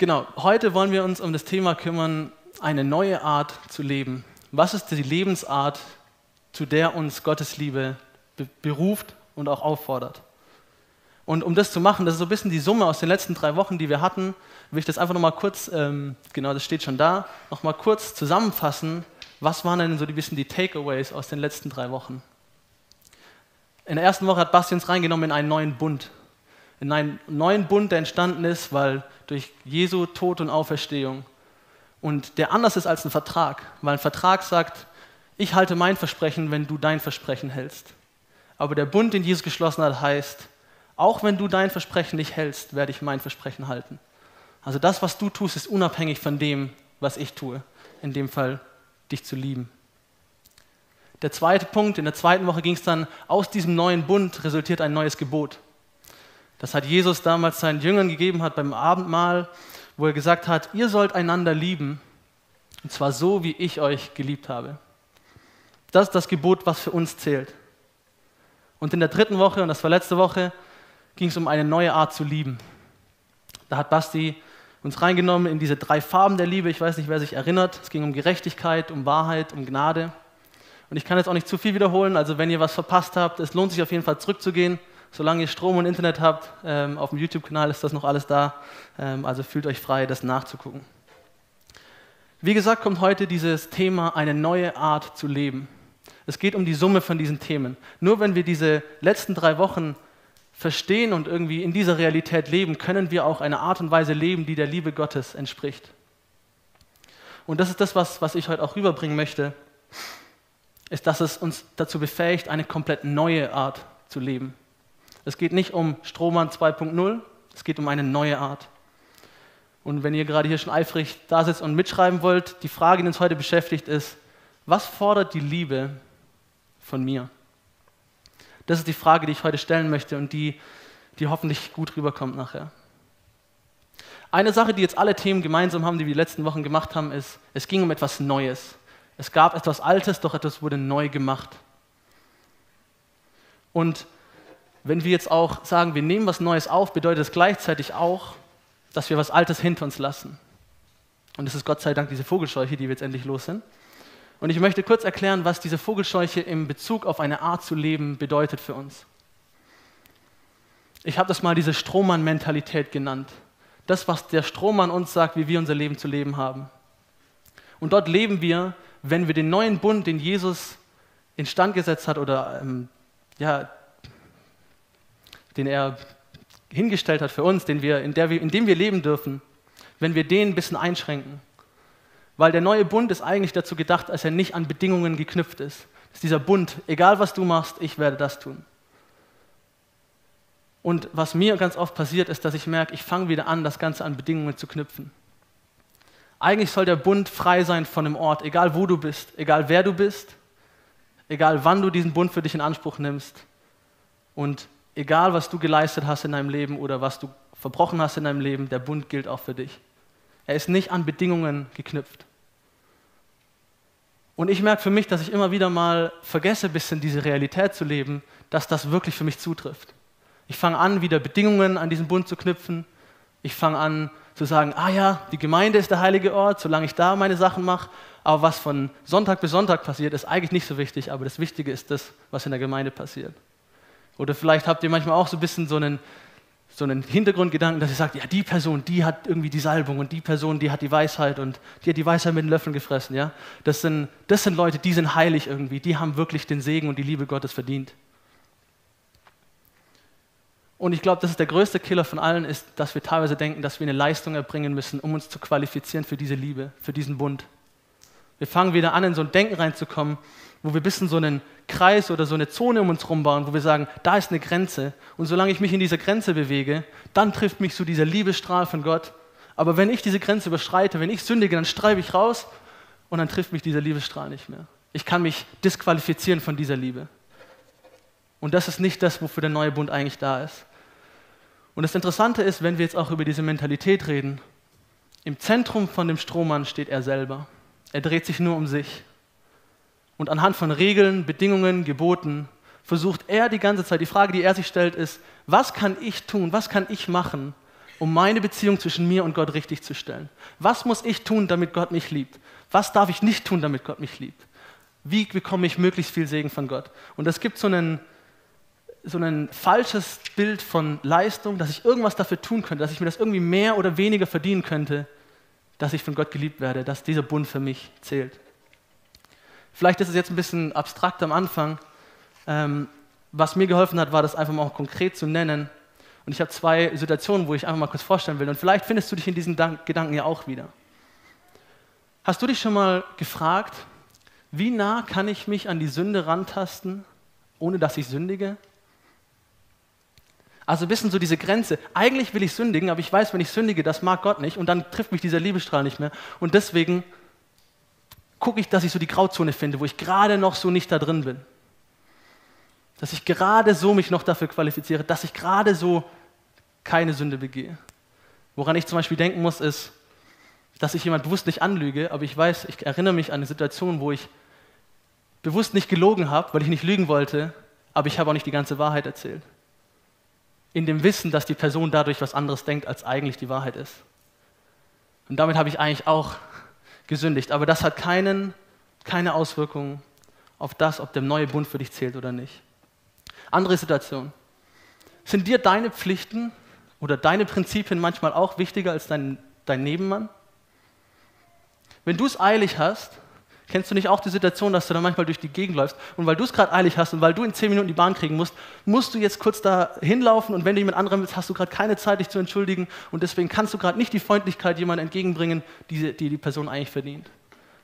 Genau, heute wollen wir uns um das Thema kümmern, eine neue Art zu leben. Was ist die Lebensart, zu der uns Gottes Liebe beruft und auch auffordert? Und um das zu machen, das ist so ein bisschen die Summe aus den letzten drei Wochen, die wir hatten, will ich das einfach nochmal kurz, ähm, genau, das steht schon da, nochmal kurz zusammenfassen. Was waren denn so ein bisschen die Takeaways aus den letzten drei Wochen? In der ersten Woche hat Basti uns reingenommen in einen neuen Bund. In einen neuen Bund, der entstanden ist, weil durch Jesu Tod und Auferstehung. Und der anders ist als ein Vertrag, weil ein Vertrag sagt, ich halte mein Versprechen, wenn du dein Versprechen hältst. Aber der Bund, den Jesus geschlossen hat, heißt, auch wenn du dein Versprechen nicht hältst, werde ich mein Versprechen halten. Also das, was du tust, ist unabhängig von dem, was ich tue. In dem Fall, dich zu lieben. Der zweite Punkt, in der zweiten Woche ging es dann, aus diesem neuen Bund resultiert ein neues Gebot. Das hat Jesus damals seinen Jüngern gegeben hat beim Abendmahl, wo er gesagt hat, ihr sollt einander lieben, und zwar so, wie ich euch geliebt habe. Das ist das Gebot, was für uns zählt. Und in der dritten Woche, und das war letzte Woche, ging es um eine neue Art zu lieben. Da hat Basti uns reingenommen in diese drei Farben der Liebe. Ich weiß nicht, wer sich erinnert. Es ging um Gerechtigkeit, um Wahrheit, um Gnade. Und ich kann jetzt auch nicht zu viel wiederholen. Also wenn ihr was verpasst habt, es lohnt sich auf jeden Fall zurückzugehen. Solange ihr Strom und Internet habt, ähm, auf dem YouTube-Kanal ist das noch alles da. Ähm, also fühlt euch frei, das nachzugucken. Wie gesagt, kommt heute dieses Thema, eine neue Art zu leben. Es geht um die Summe von diesen Themen. Nur wenn wir diese letzten drei Wochen verstehen und irgendwie in dieser Realität leben, können wir auch eine Art und Weise leben, die der Liebe Gottes entspricht. Und das ist das, was, was ich heute auch rüberbringen möchte, ist, dass es uns dazu befähigt, eine komplett neue Art zu leben. Es geht nicht um Strohmann 2.0, es geht um eine neue Art. Und wenn ihr gerade hier schon eifrig da sitzt und mitschreiben wollt, die Frage, die uns heute beschäftigt, ist, was fordert die Liebe von mir? Das ist die Frage, die ich heute stellen möchte und die, die hoffentlich gut rüberkommt nachher. Eine Sache, die jetzt alle Themen gemeinsam haben, die wir die letzten Wochen gemacht haben, ist, es ging um etwas Neues. Es gab etwas Altes, doch etwas wurde neu gemacht. Und wenn wir jetzt auch sagen, wir nehmen was Neues auf, bedeutet es gleichzeitig auch, dass wir was Altes hinter uns lassen. Und es ist Gott sei Dank diese Vogelscheuche, die wir jetzt endlich los sind. Und ich möchte kurz erklären, was diese Vogelscheuche im Bezug auf eine Art zu leben bedeutet für uns. Ich habe das mal diese Strohmann-Mentalität genannt. Das, was der Strohmann uns sagt, wie wir unser Leben zu leben haben. Und dort leben wir, wenn wir den neuen Bund, den Jesus instand gesetzt hat oder ähm, ja, den er hingestellt hat für uns, den wir, in, der wir, in dem wir leben dürfen, wenn wir den ein bisschen einschränken. Weil der neue Bund ist eigentlich dazu gedacht, dass er nicht an Bedingungen geknüpft ist. Das ist dieser Bund, egal was du machst, ich werde das tun. Und was mir ganz oft passiert, ist, dass ich merke, ich fange wieder an, das Ganze an Bedingungen zu knüpfen. Eigentlich soll der Bund frei sein von dem Ort, egal wo du bist, egal wer du bist, egal wann du diesen Bund für dich in Anspruch nimmst und egal was du geleistet hast in deinem Leben oder was du verbrochen hast in deinem Leben, der Bund gilt auch für dich. Er ist nicht an Bedingungen geknüpft. Und ich merke für mich, dass ich immer wieder mal vergesse, ein bisschen diese Realität zu leben, dass das wirklich für mich zutrifft. Ich fange an, wieder Bedingungen an diesen Bund zu knüpfen. Ich fange an zu sagen, ah ja, die Gemeinde ist der heilige Ort, solange ich da meine Sachen mache. Aber was von Sonntag bis Sonntag passiert, ist eigentlich nicht so wichtig, aber das Wichtige ist das, was in der Gemeinde passiert. Oder vielleicht habt ihr manchmal auch so ein bisschen so einen, so einen Hintergrundgedanken, dass ihr sagt, ja, die Person, die hat irgendwie die Salbung und die Person, die hat die Weisheit und die hat die Weisheit mit den Löffeln gefressen. Ja? Das, sind, das sind Leute, die sind heilig irgendwie, die haben wirklich den Segen und die Liebe Gottes verdient. Und ich glaube, das ist der größte Killer von allen, ist, dass wir teilweise denken, dass wir eine Leistung erbringen müssen, um uns zu qualifizieren für diese Liebe, für diesen Bund. Wir fangen wieder an, in so ein Denken reinzukommen, wo wir ein bisschen so einen Kreis oder so eine Zone um uns herum bauen, wo wir sagen, da ist eine Grenze. Und solange ich mich in dieser Grenze bewege, dann trifft mich so dieser Liebesstrahl von Gott. Aber wenn ich diese Grenze überschreite, wenn ich sündige, dann streibe ich raus und dann trifft mich dieser Liebesstrahl nicht mehr. Ich kann mich disqualifizieren von dieser Liebe. Und das ist nicht das, wofür der neue Bund eigentlich da ist. Und das Interessante ist, wenn wir jetzt auch über diese Mentalität reden, im Zentrum von dem Strohmann steht er selber. Er dreht sich nur um sich. Und anhand von Regeln, Bedingungen, Geboten versucht er die ganze Zeit, die Frage, die er sich stellt, ist, was kann ich tun, was kann ich machen, um meine Beziehung zwischen mir und Gott richtig zu stellen? Was muss ich tun, damit Gott mich liebt? Was darf ich nicht tun, damit Gott mich liebt? Wie bekomme ich möglichst viel Segen von Gott? Und es gibt so ein, so ein falsches Bild von Leistung, dass ich irgendwas dafür tun könnte, dass ich mir das irgendwie mehr oder weniger verdienen könnte, dass ich von Gott geliebt werde, dass dieser Bund für mich zählt. Vielleicht ist es jetzt ein bisschen abstrakt am Anfang. Ähm, was mir geholfen hat, war das einfach mal auch konkret zu nennen. Und ich habe zwei Situationen, wo ich einfach mal kurz vorstellen will. Und vielleicht findest du dich in diesen Gedanken ja auch wieder. Hast du dich schon mal gefragt, wie nah kann ich mich an die Sünde rantasten, ohne dass ich sündige? Also ein bisschen so diese Grenze. Eigentlich will ich sündigen, aber ich weiß, wenn ich sündige, das mag Gott nicht und dann trifft mich dieser Liebestrahl nicht mehr. Und deswegen gucke ich, dass ich so die Grauzone finde, wo ich gerade noch so nicht da drin bin. Dass ich gerade so mich noch dafür qualifiziere, dass ich gerade so keine Sünde begehe. Woran ich zum Beispiel denken muss, ist, dass ich jemand bewusst nicht anlüge, aber ich weiß, ich erinnere mich an eine Situation, wo ich bewusst nicht gelogen habe, weil ich nicht lügen wollte, aber ich habe auch nicht die ganze Wahrheit erzählt. In dem Wissen, dass die Person dadurch was anderes denkt, als eigentlich die Wahrheit ist. Und damit habe ich eigentlich auch gesündigt. Aber das hat keinen, keine Auswirkungen auf das, ob der neue Bund für dich zählt oder nicht. Andere Situation. Sind dir deine Pflichten oder deine Prinzipien manchmal auch wichtiger als dein, dein Nebenmann? Wenn du es eilig hast, kennst du nicht auch die Situation, dass du dann manchmal durch die Gegend läufst und weil du es gerade eilig hast und weil du in zehn Minuten die Bahn kriegen musst, musst du jetzt kurz da hinlaufen und wenn du jemand anderem willst, hast du gerade keine Zeit, dich zu entschuldigen und deswegen kannst du gerade nicht die Freundlichkeit jemandem entgegenbringen, die, die die Person eigentlich verdient.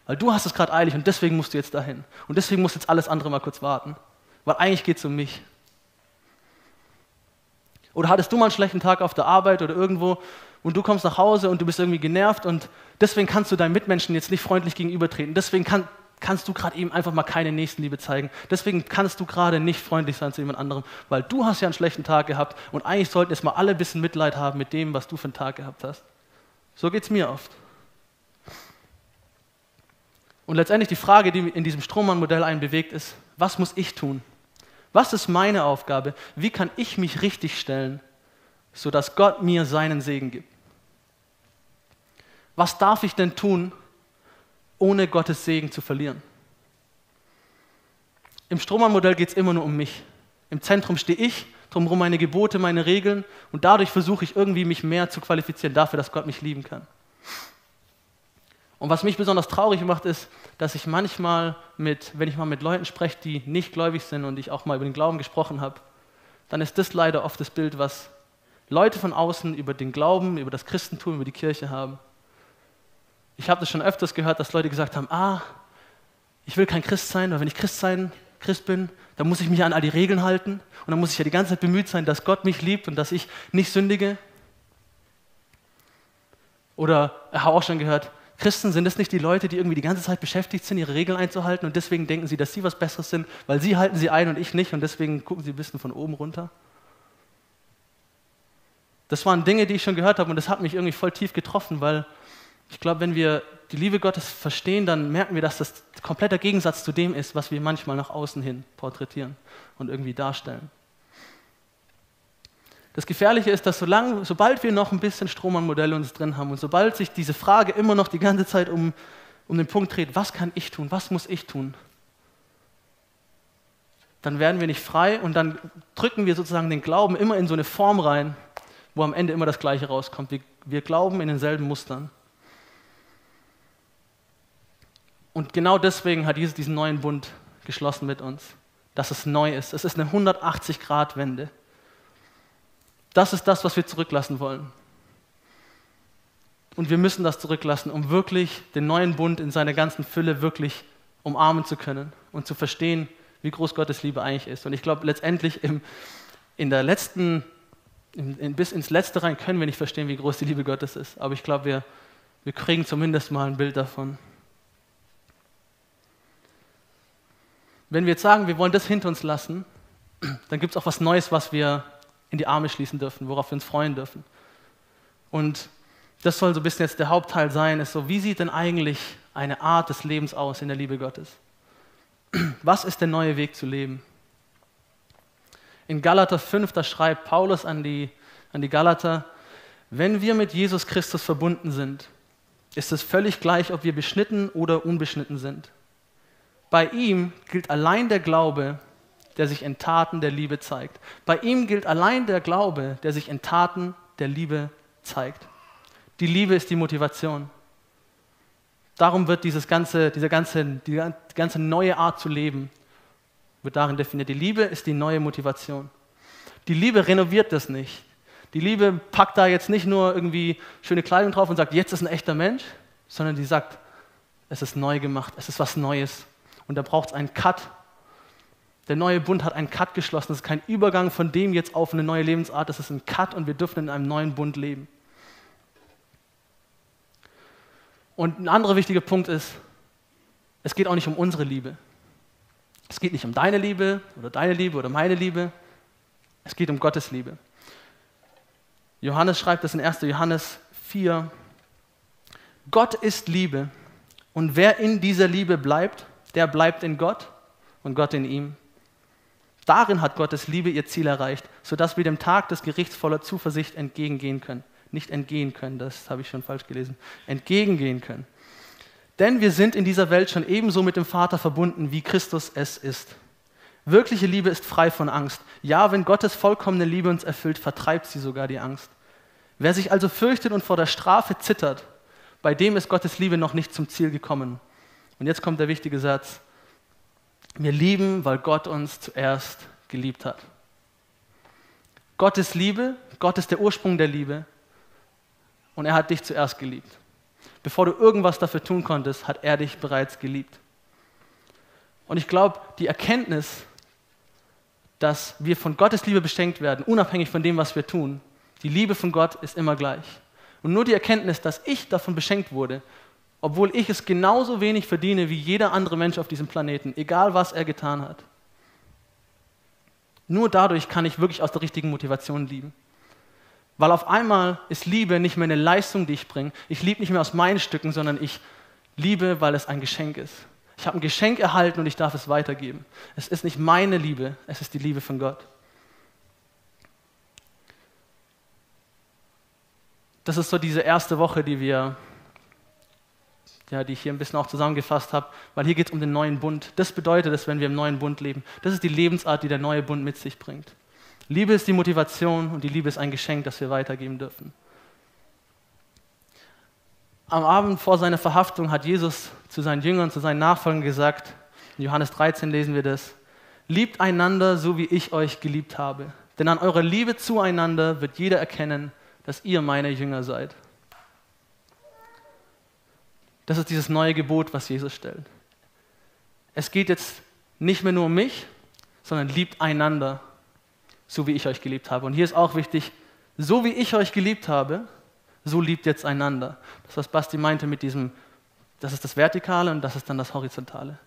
Weil du hast es gerade eilig und deswegen musst du jetzt dahin. Und deswegen muss jetzt alles andere mal kurz warten. Weil eigentlich geht es um mich. Oder hattest du mal einen schlechten Tag auf der Arbeit oder irgendwo und du kommst nach Hause und du bist irgendwie genervt und deswegen kannst du deinen Mitmenschen jetzt nicht freundlich gegenübertreten. Deswegen kann, kannst du gerade eben einfach mal keine Nächstenliebe zeigen. Deswegen kannst du gerade nicht freundlich sein zu jemand anderem, weil du hast ja einen schlechten Tag gehabt und eigentlich sollten jetzt mal alle ein bisschen Mitleid haben mit dem, was du für einen Tag gehabt hast. So geht es mir oft. Und letztendlich die Frage, die in diesem Strohmann-Modell einen bewegt, ist, was muss ich tun? Was ist meine Aufgabe? Wie kann ich mich richtig stellen, sodass Gott mir seinen Segen gibt? Was darf ich denn tun, ohne Gottes Segen zu verlieren? Im Strohmann-Modell geht es immer nur um mich. Im Zentrum stehe ich, drumherum meine Gebote, meine Regeln und dadurch versuche ich irgendwie mich mehr zu qualifizieren dafür, dass Gott mich lieben kann. Und was mich besonders traurig macht, ist, dass ich manchmal mit, wenn ich mal mit Leuten spreche, die nicht gläubig sind und ich auch mal über den Glauben gesprochen habe, dann ist das leider oft das Bild, was Leute von außen über den Glauben, über das Christentum, über die Kirche haben. Ich habe das schon öfters gehört, dass Leute gesagt haben, ah, ich will kein Christ sein, weil wenn ich Christ sein, Christ bin, dann muss ich mich an all die Regeln halten und dann muss ich ja die ganze Zeit bemüht sein, dass Gott mich liebt und dass ich nicht sündige. Oder ich habe auch schon gehört, Christen sind es nicht die Leute, die irgendwie die ganze Zeit beschäftigt sind, ihre Regeln einzuhalten und deswegen denken sie, dass sie was Besseres sind, weil sie halten sie ein und ich nicht und deswegen gucken sie ein bisschen von oben runter. Das waren Dinge, die ich schon gehört habe und das hat mich irgendwie voll tief getroffen, weil ich glaube, wenn wir die Liebe Gottes verstehen, dann merken wir, dass das kompletter Gegensatz zu dem ist, was wir manchmal nach außen hin porträtieren und irgendwie darstellen. Das Gefährliche ist, dass solange, sobald wir noch ein bisschen Strohmann-Modelle uns drin haben und sobald sich diese Frage immer noch die ganze Zeit um, um den Punkt dreht, was kann ich tun, was muss ich tun, dann werden wir nicht frei und dann drücken wir sozusagen den Glauben immer in so eine Form rein, wo am Ende immer das Gleiche rauskommt. Wir, wir glauben in denselben Mustern. Und genau deswegen hat Jesus diesen neuen Bund geschlossen mit uns, dass es neu ist. Es ist eine 180-Grad-Wende. Das ist das, was wir zurücklassen wollen. Und wir müssen das zurücklassen, um wirklich den neuen Bund in seiner ganzen Fülle wirklich umarmen zu können und zu verstehen, wie groß Gottes Liebe eigentlich ist. Und ich glaube, letztendlich im, in der letzten, in, in, bis ins Letzte rein können wir nicht verstehen, wie groß die Liebe Gottes ist. Aber ich glaube, wir, wir kriegen zumindest mal ein Bild davon. Wenn wir jetzt sagen, wir wollen das hinter uns lassen, dann gibt es auch was Neues, was wir in die Arme schließen dürfen, worauf wir uns freuen dürfen. Und das soll so ein bisschen jetzt der Hauptteil sein, ist so, wie sieht denn eigentlich eine Art des Lebens aus in der Liebe Gottes? Was ist der neue Weg zu leben? In Galater 5, da schreibt Paulus an die, an die Galater, Wenn wir mit Jesus Christus verbunden sind, ist es völlig gleich, ob wir beschnitten oder unbeschnitten sind. Bei ihm gilt allein der Glaube, der sich in Taten der Liebe zeigt. Bei ihm gilt allein der Glaube, der sich in Taten der Liebe zeigt. Die Liebe ist die Motivation. Darum wird dieses ganze, diese ganze, die ganze neue Art zu leben, wird darin definiert. Die Liebe ist die neue Motivation. Die Liebe renoviert das nicht. Die Liebe packt da jetzt nicht nur irgendwie schöne Kleidung drauf und sagt, jetzt ist ein echter Mensch, sondern die sagt, es ist neu gemacht, es ist was Neues. Und da braucht es einen Cut. Der neue Bund hat einen Cut geschlossen. Es ist kein Übergang von dem jetzt auf eine neue Lebensart, es ist ein Cut und wir dürfen in einem neuen Bund leben. Und ein anderer wichtiger Punkt ist, es geht auch nicht um unsere Liebe. Es geht nicht um deine Liebe oder deine Liebe oder meine Liebe. Es geht um Gottes Liebe. Johannes schreibt das in 1. Johannes 4. Gott ist Liebe und wer in dieser Liebe bleibt, der bleibt in Gott und Gott in ihm. Darin hat Gottes Liebe ihr Ziel erreicht, sodass wir dem Tag des Gerichts voller Zuversicht entgegengehen können nicht entgehen können, das habe ich schon falsch gelesen, entgegengehen können. Denn wir sind in dieser Welt schon ebenso mit dem Vater verbunden, wie Christus es ist. Wirkliche Liebe ist frei von Angst. Ja, wenn Gottes vollkommene Liebe uns erfüllt, vertreibt sie sogar die Angst. Wer sich also fürchtet und vor der Strafe zittert, bei dem ist Gottes Liebe noch nicht zum Ziel gekommen. Und jetzt kommt der wichtige Satz. Wir lieben, weil Gott uns zuerst geliebt hat. Gott ist Liebe, Gott ist der Ursprung der Liebe und er hat dich zuerst geliebt. Bevor du irgendwas dafür tun konntest, hat er dich bereits geliebt. Und ich glaube, die Erkenntnis, dass wir von Gottes Liebe beschenkt werden, unabhängig von dem, was wir tun, die Liebe von Gott ist immer gleich. Und nur die Erkenntnis, dass ich davon beschenkt wurde, obwohl ich es genauso wenig verdiene wie jeder andere Mensch auf diesem Planeten, egal was er getan hat. Nur dadurch kann ich wirklich aus der richtigen Motivation lieben. Weil auf einmal ist Liebe nicht mehr eine Leistung, die ich bringe. Ich liebe nicht mehr aus meinen Stücken, sondern ich liebe, weil es ein Geschenk ist. Ich habe ein Geschenk erhalten und ich darf es weitergeben. Es ist nicht meine Liebe, es ist die Liebe von Gott. Das ist so diese erste Woche, die wir, ja, die ich hier ein bisschen auch zusammengefasst habe, weil hier geht es um den neuen Bund. Das bedeutet es, wenn wir im neuen Bund leben. Das ist die Lebensart, die der neue Bund mit sich bringt. Liebe ist die Motivation und die Liebe ist ein Geschenk, das wir weitergeben dürfen. Am Abend vor seiner Verhaftung hat Jesus zu seinen Jüngern, zu seinen Nachfolgern gesagt, in Johannes 13 lesen wir das, liebt einander, so wie ich euch geliebt habe. Denn an eurer Liebe zueinander wird jeder erkennen, dass ihr meine Jünger seid. Das ist dieses neue Gebot, was Jesus stellt. Es geht jetzt nicht mehr nur um mich, sondern liebt einander so wie ich euch geliebt habe. Und hier ist auch wichtig, so wie ich euch geliebt habe, so liebt jetzt einander. Das, was Basti meinte mit diesem, das ist das Vertikale und das ist dann das Horizontale.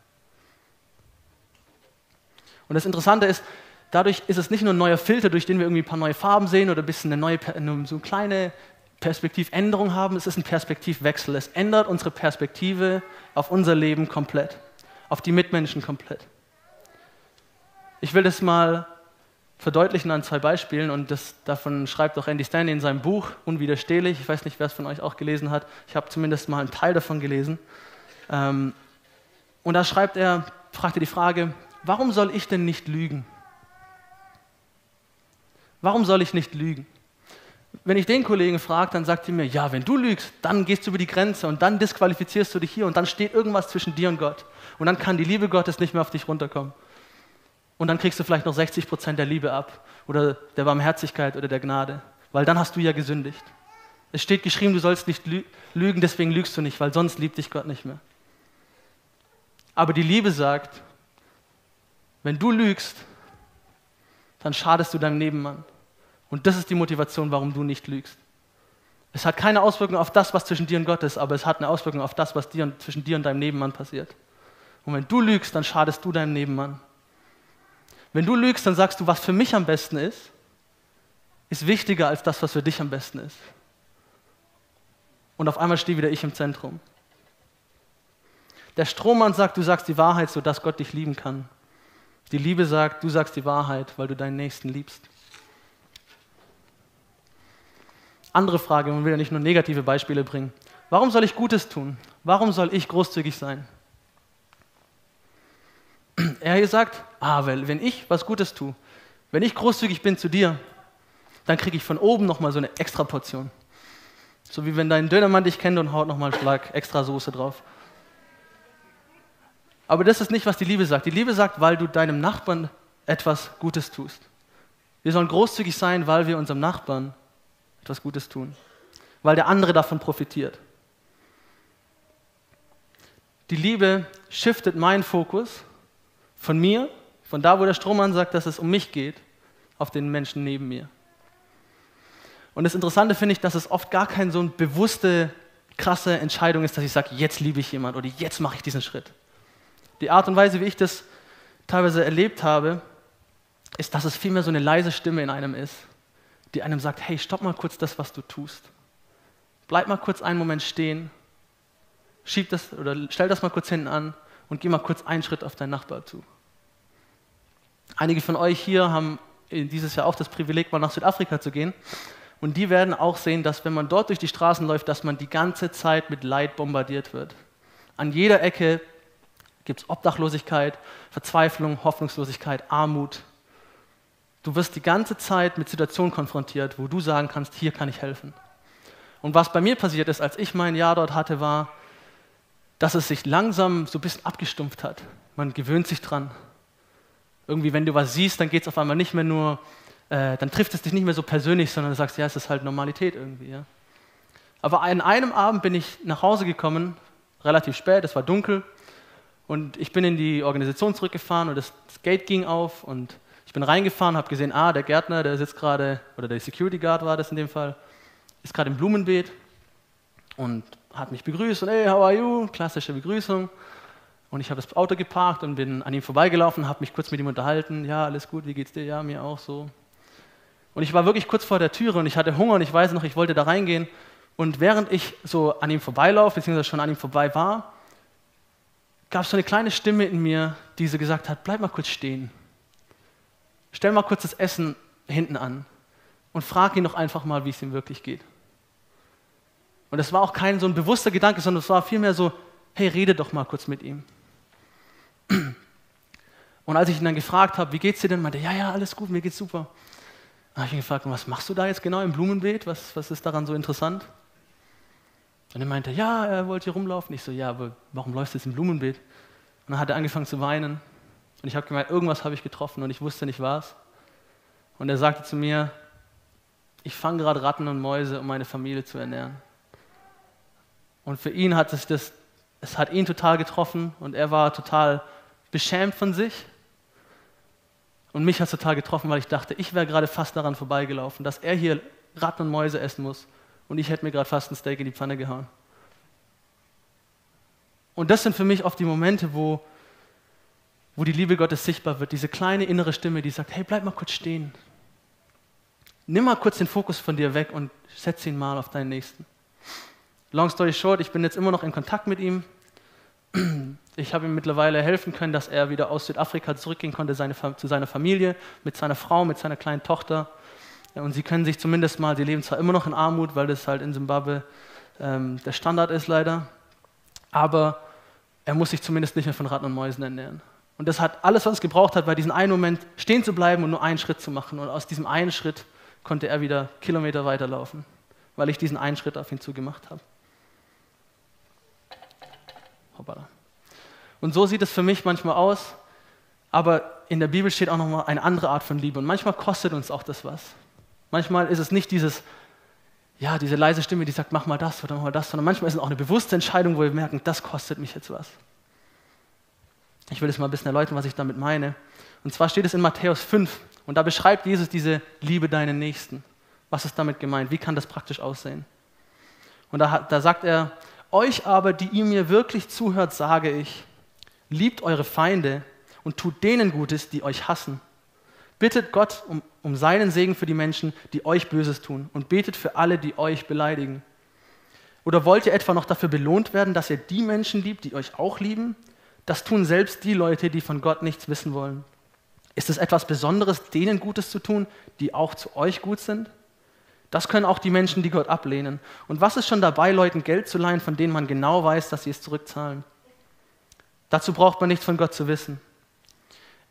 Und das Interessante ist, dadurch ist es nicht nur ein neuer Filter, durch den wir irgendwie ein paar neue Farben sehen oder ein bisschen eine neue, so eine kleine Perspektivänderung haben, es ist ein Perspektivwechsel. Es ändert unsere Perspektive auf unser Leben komplett, auf die Mitmenschen komplett. Ich will das mal verdeutlichen an zwei Beispielen und das, davon schreibt auch Andy Stanley in seinem Buch Unwiderstehlich. Ich weiß nicht, wer es von euch auch gelesen hat. Ich habe zumindest mal einen Teil davon gelesen. Ähm, und da schreibt er, fragt er die Frage, warum soll ich denn nicht lügen? Warum soll ich nicht lügen? Wenn ich den Kollegen frage, dann sagt er mir, ja, wenn du lügst, dann gehst du über die Grenze und dann disqualifizierst du dich hier und dann steht irgendwas zwischen dir und Gott. Und dann kann die Liebe Gottes nicht mehr auf dich runterkommen und dann kriegst du vielleicht noch 60 Prozent der Liebe ab oder der Barmherzigkeit oder der Gnade, weil dann hast du ja gesündigt. Es steht geschrieben, du sollst nicht lügen, deswegen lügst du nicht, weil sonst liebt dich Gott nicht mehr. Aber die Liebe sagt, wenn du lügst, dann schadest du deinem Nebenmann. Und das ist die Motivation, warum du nicht lügst. Es hat keine Auswirkung auf das, was zwischen dir und Gott ist, aber es hat eine Auswirkung auf das, was dir zwischen dir und deinem Nebenmann passiert. Und wenn du lügst, dann schadest du deinem Nebenmann. Wenn du lügst, dann sagst du, was für mich am besten ist, ist wichtiger als das, was für dich am besten ist. Und auf einmal stehe wieder ich im Zentrum. Der Strohmann sagt, du sagst die Wahrheit, sodass Gott dich lieben kann. Die Liebe sagt, du sagst die Wahrheit, weil du deinen Nächsten liebst. Andere Frage, man will ja nicht nur negative Beispiele bringen. Warum soll ich Gutes tun? Warum soll ich großzügig sein? Er hier sagt, ah, weil wenn ich was Gutes tue, wenn ich großzügig bin zu dir, dann kriege ich von oben nochmal so eine extra Portion. So wie wenn dein Dönermann dich kennt und haut nochmal einen Schlag extra Soße drauf. Aber das ist nicht, was die Liebe sagt. Die Liebe sagt, weil du deinem Nachbarn etwas Gutes tust. Wir sollen großzügig sein, weil wir unserem Nachbarn etwas Gutes tun, weil der andere davon profitiert. Die Liebe shiftet meinen Fokus von mir, von da, wo der Strohmann sagt, dass es um mich geht, auf den Menschen neben mir. Und das Interessante finde ich, dass es oft gar keine so eine bewusste, krasse Entscheidung ist, dass ich sage, jetzt liebe ich jemanden oder jetzt mache ich diesen Schritt. Die Art und Weise, wie ich das teilweise erlebt habe, ist, dass es vielmehr so eine leise Stimme in einem ist, die einem sagt, hey, stopp mal kurz das, was du tust. Bleib mal kurz einen Moment stehen, schieb das oder stell das mal kurz hinten an und geh mal kurz einen Schritt auf deinen Nachbar zu. Einige von euch hier haben dieses Jahr auch das Privileg, mal nach Südafrika zu gehen. Und die werden auch sehen, dass wenn man dort durch die Straßen läuft, dass man die ganze Zeit mit Leid bombardiert wird. An jeder Ecke gibt es Obdachlosigkeit, Verzweiflung, Hoffnungslosigkeit, Armut, Du wirst die ganze Zeit mit Situationen konfrontiert, wo du sagen kannst, hier kann ich helfen. Und was bei mir passiert ist, als ich mein Jahr dort hatte, war, dass es sich langsam so ein bisschen abgestumpft hat. Man gewöhnt sich dran. Irgendwie, wenn du was siehst, dann geht es auf einmal nicht mehr nur, äh, dann trifft es dich nicht mehr so persönlich, sondern du sagst, ja, es ist halt Normalität irgendwie. Ja. Aber an einem Abend bin ich nach Hause gekommen, relativ spät, es war dunkel, und ich bin in die Organisation zurückgefahren und das Gate ging auf und ich bin reingefahren, habe gesehen, ah, der Gärtner, der sitzt gerade, oder der Security Guard war das in dem Fall, ist gerade im Blumenbeet und hat mich begrüßt und hey, how are you? Klassische Begrüßung. Und ich habe das Auto geparkt und bin an ihm vorbeigelaufen, habe mich kurz mit ihm unterhalten. Ja, alles gut, wie geht's dir? Ja, mir auch so. Und ich war wirklich kurz vor der Türe und ich hatte Hunger und ich weiß noch, ich wollte da reingehen. Und während ich so an ihm vorbeilaufe, beziehungsweise schon an ihm vorbei war, gab es so eine kleine Stimme in mir, die so gesagt hat, bleib mal kurz stehen. Stell mal kurz das Essen hinten an und frag ihn doch einfach mal, wie es ihm wirklich geht. Und das war auch kein so ein bewusster Gedanke, sondern es war vielmehr so, hey, rede doch mal kurz mit ihm. Und als ich ihn dann gefragt habe, wie geht's dir denn, meinte er, ja, ja, alles gut, mir geht's super. Dann habe ich ihn gefragt, was machst du da jetzt genau im Blumenbeet? Was, was ist daran so interessant? Und er meinte, ja, er wollte hier rumlaufen. Ich so, ja, aber warum läufst du jetzt im Blumenbeet? Und dann hat er angefangen zu weinen. Und ich habe gemeint, irgendwas habe ich getroffen und ich wusste nicht was. Und er sagte zu mir, ich fange gerade Ratten und Mäuse, um meine Familie zu ernähren. Und für ihn hat es das, es hat ihn total getroffen und er war total beschämt von sich. Und mich hat es total getroffen, weil ich dachte, ich wäre gerade fast daran vorbeigelaufen, dass er hier Ratten und Mäuse essen muss. Und ich hätte mir gerade fast ein Steak in die Pfanne gehauen. Und das sind für mich oft die Momente, wo wo die Liebe Gottes sichtbar wird, diese kleine innere Stimme, die sagt, hey, bleib mal kurz stehen. Nimm mal kurz den Fokus von dir weg und setz ihn mal auf deinen Nächsten. Long story short, ich bin jetzt immer noch in Kontakt mit ihm. Ich habe ihm mittlerweile helfen können, dass er wieder aus Südafrika zurückgehen konnte seine, zu seiner Familie, mit seiner Frau, mit seiner kleinen Tochter. Und sie können sich zumindest mal, sie leben zwar immer noch in Armut, weil das halt in Simbabwe ähm, der Standard ist leider, aber er muss sich zumindest nicht mehr von Ratten und Mäusen ernähren. Und das hat alles, was es gebraucht hat, war diesen einen Moment stehen zu bleiben und nur einen Schritt zu machen. Und aus diesem einen Schritt konnte er wieder Kilometer weiterlaufen, weil ich diesen einen Schritt auf ihn zugemacht habe. Hoppala. Und so sieht es für mich manchmal aus, aber in der Bibel steht auch nochmal eine andere Art von Liebe. Und manchmal kostet uns auch das was. Manchmal ist es nicht dieses, ja, diese leise Stimme, die sagt, mach mal das oder mach mal das, sondern manchmal ist es auch eine bewusste Entscheidung, wo wir merken, das kostet mich jetzt was. Ich will es mal ein bisschen erläutern, was ich damit meine. Und zwar steht es in Matthäus 5 und da beschreibt Jesus diese Liebe deinen Nächsten. Was ist damit gemeint? Wie kann das praktisch aussehen? Und da, da sagt er, euch aber, die ihr mir wirklich zuhört, sage ich, liebt eure Feinde und tut denen Gutes, die euch hassen. Bittet Gott um, um seinen Segen für die Menschen, die euch Böses tun und betet für alle, die euch beleidigen. Oder wollt ihr etwa noch dafür belohnt werden, dass ihr die Menschen liebt, die euch auch lieben? Das tun selbst die Leute, die von Gott nichts wissen wollen. Ist es etwas Besonderes, denen Gutes zu tun, die auch zu euch gut sind? Das können auch die Menschen, die Gott ablehnen. Und was ist schon dabei, Leuten Geld zu leihen, von denen man genau weiß, dass sie es zurückzahlen? Dazu braucht man nichts von Gott zu wissen.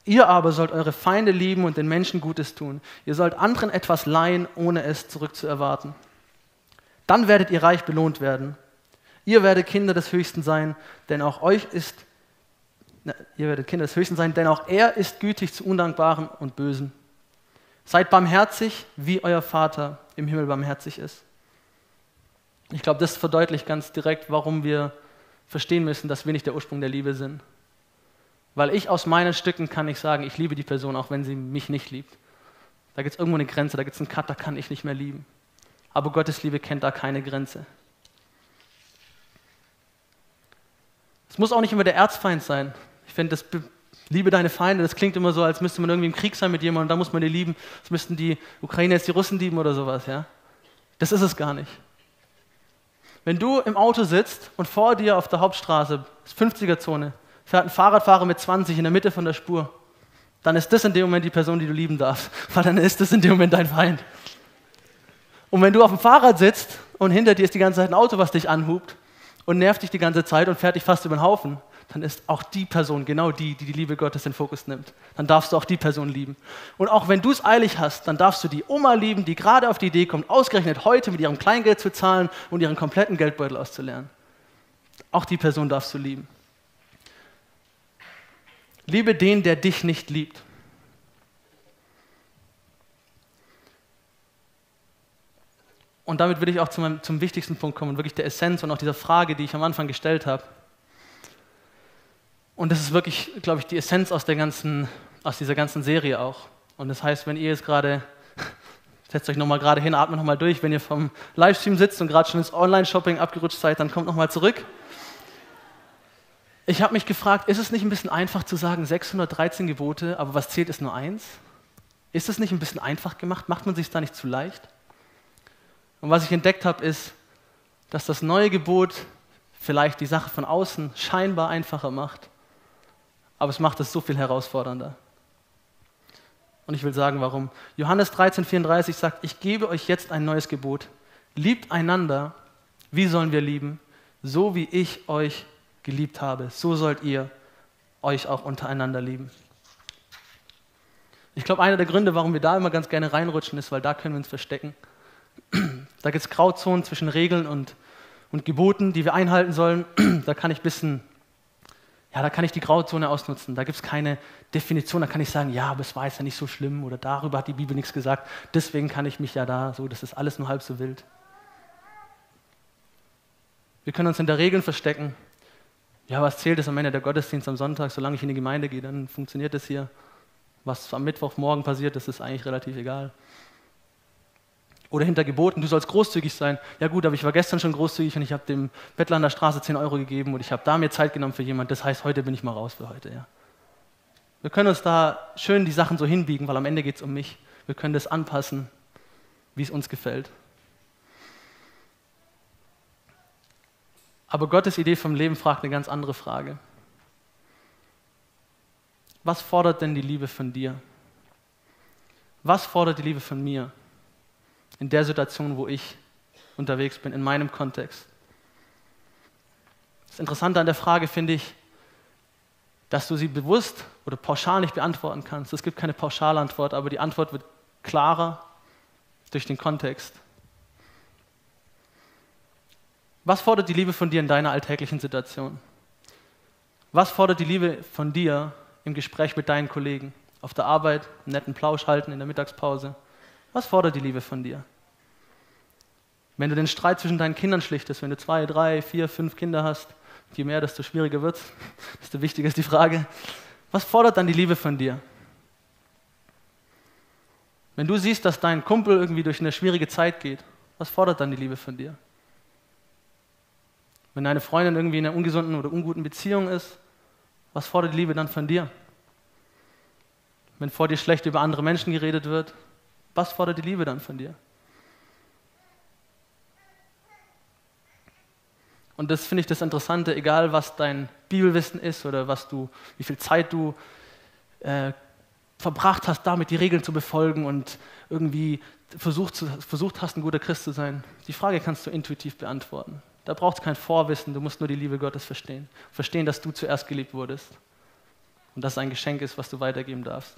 Ihr aber sollt eure Feinde lieben und den Menschen Gutes tun. Ihr sollt anderen etwas leihen, ohne es zurückzuerwarten. Dann werdet ihr reich belohnt werden. Ihr werdet Kinder des Höchsten sein, denn auch euch ist, ihr werdet Kinder des Höchsten sein, denn auch er ist gütig zu Undankbaren und Bösen. Seid barmherzig, wie euer Vater im Himmel barmherzig ist. Ich glaube, das verdeutlicht ganz direkt, warum wir verstehen müssen, dass wir nicht der Ursprung der Liebe sind. Weil ich aus meinen Stücken kann nicht sagen, ich liebe die Person, auch wenn sie mich nicht liebt. Da gibt es irgendwo eine Grenze, da gibt es einen Cut, da kann ich nicht mehr lieben. Aber Gottes Liebe kennt da keine Grenze. Es muss auch nicht immer der Erzfeind sein. Finde, das Liebe deine Feinde, das klingt immer so, als müsste man irgendwie im Krieg sein mit jemandem und da muss man die lieben. Das müssten die Ukrainer jetzt die Russen lieben oder sowas, ja? Das ist es gar nicht. Wenn du im Auto sitzt und vor dir auf der Hauptstraße, 50er-Zone, fährt ein Fahrradfahrer mit 20 in der Mitte von der Spur, dann ist das in dem Moment die Person, die du lieben darfst, weil dann ist das in dem Moment dein Feind. Und wenn du auf dem Fahrrad sitzt und hinter dir ist die ganze Zeit ein Auto, was dich anhubt und nervt dich die ganze Zeit und fährt dich fast über den Haufen, dann ist auch die Person genau die, die die Liebe Gottes in den Fokus nimmt. Dann darfst du auch die Person lieben. Und auch wenn du es eilig hast, dann darfst du die Oma lieben, die gerade auf die Idee kommt, ausgerechnet heute mit ihrem Kleingeld zu zahlen und ihren kompletten Geldbeutel auszulernen. Auch die Person darfst du lieben. Liebe den, der dich nicht liebt. Und damit will ich auch zum, zum wichtigsten Punkt kommen, wirklich der Essenz und auch dieser Frage, die ich am Anfang gestellt habe. Und das ist wirklich, glaube ich, die Essenz aus, der ganzen, aus dieser ganzen Serie auch. Und das heißt, wenn ihr jetzt gerade, setzt euch nochmal gerade hin, atmet nochmal durch, wenn ihr vom Livestream sitzt und gerade schon ins Online-Shopping abgerutscht seid, dann kommt nochmal zurück. Ich habe mich gefragt, ist es nicht ein bisschen einfach zu sagen, 613 Gebote, aber was zählt ist nur eins? Ist es nicht ein bisschen einfach gemacht? Macht man sich da nicht zu leicht? Und was ich entdeckt habe, ist, dass das neue Gebot vielleicht die Sache von außen scheinbar einfacher macht, aber es macht es so viel herausfordernder. Und ich will sagen, warum. Johannes 13,34 sagt: Ich gebe euch jetzt ein neues Gebot. Liebt einander. Wie sollen wir lieben? So wie ich euch geliebt habe, so sollt ihr euch auch untereinander lieben. Ich glaube, einer der Gründe, warum wir da immer ganz gerne reinrutschen, ist, weil da können wir uns verstecken. Da gibt es Grauzonen zwischen Regeln und, und Geboten, die wir einhalten sollen. Da kann ich bisschen, ja, da kann ich die Grauzone ausnutzen. Da gibt es keine Definition, da kann ich sagen, ja, aber es war jetzt ja nicht so schlimm oder darüber hat die Bibel nichts gesagt, deswegen kann ich mich ja da so, das ist alles nur halb so wild. Wir können uns in der Regeln verstecken ja, was zählt es am Ende der Gottesdienst am Sonntag, solange ich in die Gemeinde gehe, dann funktioniert das hier. Was am Mittwochmorgen passiert, das ist eigentlich relativ egal. Oder hinter Geboten, du sollst großzügig sein. Ja gut, aber ich war gestern schon großzügig und ich habe dem Bettler an der Straße 10 Euro gegeben und ich habe da mir Zeit genommen für jemanden. Das heißt, heute bin ich mal raus für heute. Ja. Wir können uns da schön die Sachen so hinbiegen, weil am Ende geht es um mich. Wir können das anpassen, wie es uns gefällt. Aber Gottes Idee vom Leben fragt eine ganz andere Frage. Was fordert denn die Liebe von dir? Was fordert die Liebe von mir in der Situation, wo ich unterwegs bin, in meinem Kontext? Das Interessante an der Frage finde ich, dass du sie bewusst oder pauschal nicht beantworten kannst. Es gibt keine Pauschalantwort, aber die Antwort wird klarer durch den Kontext. Was fordert die Liebe von dir in deiner alltäglichen Situation? Was fordert die Liebe von dir im Gespräch mit deinen Kollegen? Auf der Arbeit, netten Plausch halten in der Mittagspause? Was fordert die Liebe von dir? Wenn du den Streit zwischen deinen Kindern schlichtest, wenn du zwei, drei, vier, fünf Kinder hast, je mehr, desto schwieriger wird es, desto wichtiger ist die Frage, was fordert dann die Liebe von dir? Wenn du siehst, dass dein Kumpel irgendwie durch eine schwierige Zeit geht, was fordert dann die Liebe von dir? Wenn deine Freundin irgendwie in einer ungesunden oder unguten Beziehung ist, was fordert die Liebe dann von dir? Wenn vor dir schlecht über andere Menschen geredet wird, was fordert die Liebe dann von dir? Und das finde ich das Interessante, egal was dein Bibelwissen ist oder was du, wie viel Zeit du äh, verbracht hast, damit die Regeln zu befolgen und irgendwie versucht, zu, versucht hast, ein guter Christ zu sein. Die Frage kannst du intuitiv beantworten. Da braucht es kein Vorwissen, du musst nur die Liebe Gottes verstehen. Verstehen, dass du zuerst geliebt wurdest und dass es ein Geschenk ist, was du weitergeben darfst.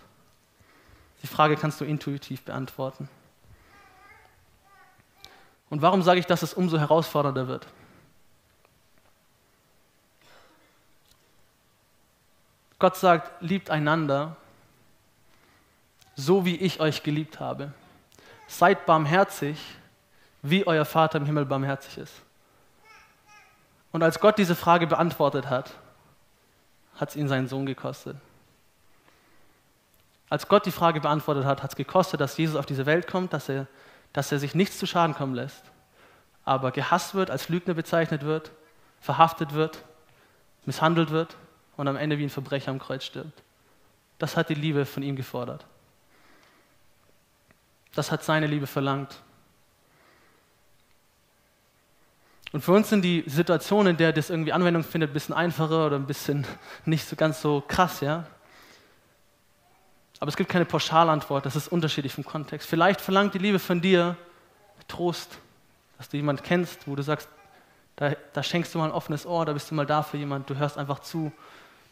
Die Frage kannst du intuitiv beantworten. Und warum sage ich, dass es umso herausfordernder wird? Gott sagt, liebt einander, so wie ich euch geliebt habe. Seid barmherzig, wie euer Vater im Himmel barmherzig ist. Und als Gott diese Frage beantwortet hat, hat es ihn seinen Sohn gekostet. Als Gott die Frage beantwortet hat, hat es gekostet, dass Jesus auf diese Welt kommt, dass er, dass er sich nichts zu Schaden kommen lässt, aber gehasst wird, als Lügner bezeichnet wird, verhaftet wird, misshandelt wird und am Ende wie ein Verbrecher am Kreuz stirbt. Das hat die Liebe von ihm gefordert. Das hat seine Liebe verlangt. Und für uns sind die Situationen, in der das irgendwie Anwendung findet, ein bisschen einfacher oder ein bisschen nicht so ganz so krass, ja. Aber es gibt keine Pauschalantwort, das ist unterschiedlich vom Kontext. Vielleicht verlangt die Liebe von dir Trost, dass du jemanden kennst, wo du sagst, da, da schenkst du mal ein offenes Ohr, da bist du mal da für jemanden, du hörst einfach zu,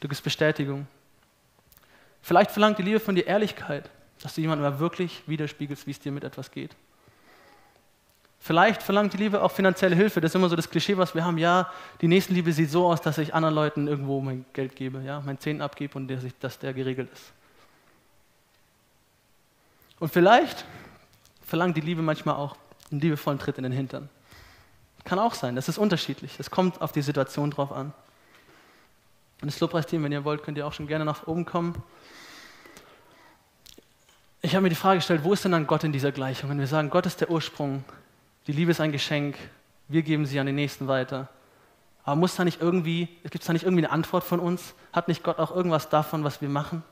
du gibst Bestätigung. Vielleicht verlangt die Liebe von dir Ehrlichkeit, dass du jemandem mal wirklich widerspiegelst, wie es dir mit etwas geht. Vielleicht verlangt die Liebe auch finanzielle Hilfe. Das ist immer so das Klischee, was wir haben. Ja, die Nächstenliebe sieht so aus, dass ich anderen Leuten irgendwo mein Geld gebe, ja, mein Zehn abgebe und der, dass der geregelt ist. Und vielleicht verlangt die Liebe manchmal auch einen liebevollen Tritt in den Hintern. Kann auch sein, das ist unterschiedlich. Es kommt auf die Situation drauf an. Und das Lobpreisteam, wenn ihr wollt, könnt ihr auch schon gerne nach oben kommen. Ich habe mir die Frage gestellt, wo ist denn dann Gott in dieser Gleichung? Wenn wir sagen, Gott ist der Ursprung, die Liebe ist ein Geschenk, wir geben sie an den Nächsten weiter. Aber muss da nicht irgendwie, gibt es da nicht irgendwie eine Antwort von uns? Hat nicht Gott auch irgendwas davon, was wir machen?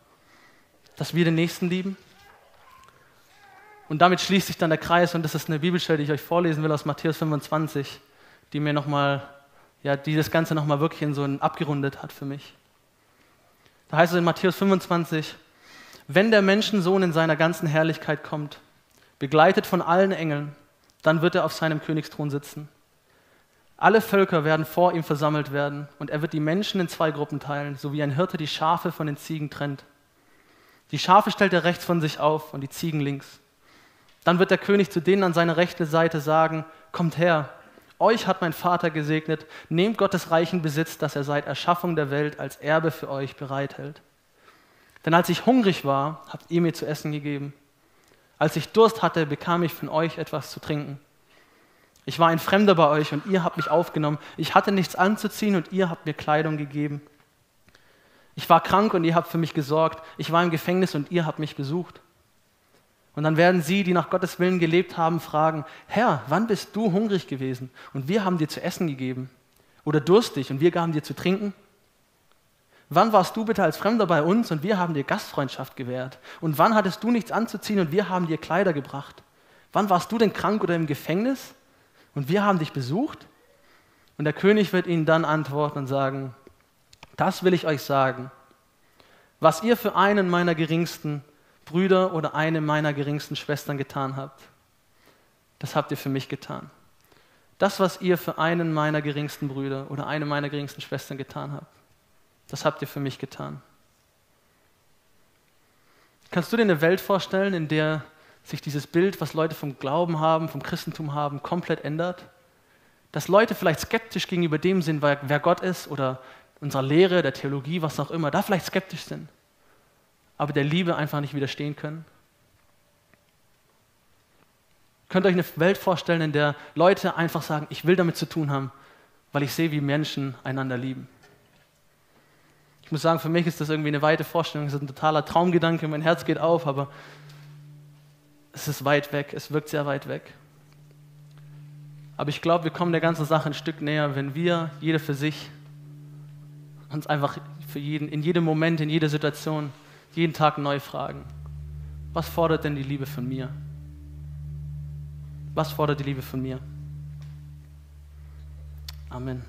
Dass wir den Nächsten lieben? Und damit schließt sich dann der Kreis, und das ist eine Bibelstelle, die ich euch vorlesen will aus Matthäus 25, die mir nochmal, ja, die das Ganze nochmal wirklich in so ein abgerundet hat für mich. Da heißt es in Matthäus 25, wenn der Menschensohn in seiner ganzen Herrlichkeit kommt, begleitet von allen Engeln, dann wird er auf seinem Königsthron sitzen. Alle Völker werden vor ihm versammelt werden und er wird die Menschen in zwei Gruppen teilen, so wie ein Hirte die Schafe von den Ziegen trennt. Die Schafe stellt er rechts von sich auf und die Ziegen links. Dann wird der König zu denen an seiner rechten Seite sagen, kommt her, euch hat mein Vater gesegnet, nehmt Gottes reichen Besitz, das er seit Erschaffung der Welt als Erbe für euch bereithält. Denn als ich hungrig war, habt ihr mir zu essen gegeben. Als ich Durst hatte, bekam ich von euch etwas zu trinken. Ich war ein Fremder bei euch und ihr habt mich aufgenommen. Ich hatte nichts anzuziehen und ihr habt mir Kleidung gegeben. Ich war krank und ihr habt für mich gesorgt. Ich war im Gefängnis und ihr habt mich besucht. Und dann werden sie, die nach Gottes Willen gelebt haben, fragen, Herr, wann bist du hungrig gewesen? Und wir haben dir zu essen gegeben. Oder durstig und wir gaben dir zu trinken. Wann warst du bitte als Fremder bei uns und wir haben dir Gastfreundschaft gewährt? Und wann hattest du nichts anzuziehen und wir haben dir Kleider gebracht? Wann warst du denn krank oder im Gefängnis und wir haben dich besucht? Und der König wird ihnen dann antworten und sagen, das will ich euch sagen. Was ihr für einen meiner geringsten Brüder oder eine meiner geringsten Schwestern getan habt, das habt ihr für mich getan. Das, was ihr für einen meiner geringsten Brüder oder eine meiner geringsten Schwestern getan habt, das habt ihr für mich getan. Kannst du dir eine Welt vorstellen, in der sich dieses Bild, was Leute vom Glauben haben, vom Christentum haben, komplett ändert? Dass Leute vielleicht skeptisch gegenüber dem sind, wer Gott ist oder unserer Lehre, der Theologie, was auch immer, da vielleicht skeptisch sind, aber der Liebe einfach nicht widerstehen können? Könnt ihr euch eine Welt vorstellen, in der Leute einfach sagen, ich will damit zu tun haben, weil ich sehe, wie Menschen einander lieben? Ich muss sagen, für mich ist das irgendwie eine weite Vorstellung, es ist ein totaler Traumgedanke, mein Herz geht auf, aber es ist weit weg, es wirkt sehr weit weg. Aber ich glaube, wir kommen der ganzen Sache ein Stück näher, wenn wir, jeder für sich, uns einfach für jeden, in jedem Moment, in jeder Situation, jeden Tag neu fragen, was fordert denn die Liebe von mir? Was fordert die Liebe von mir? Amen.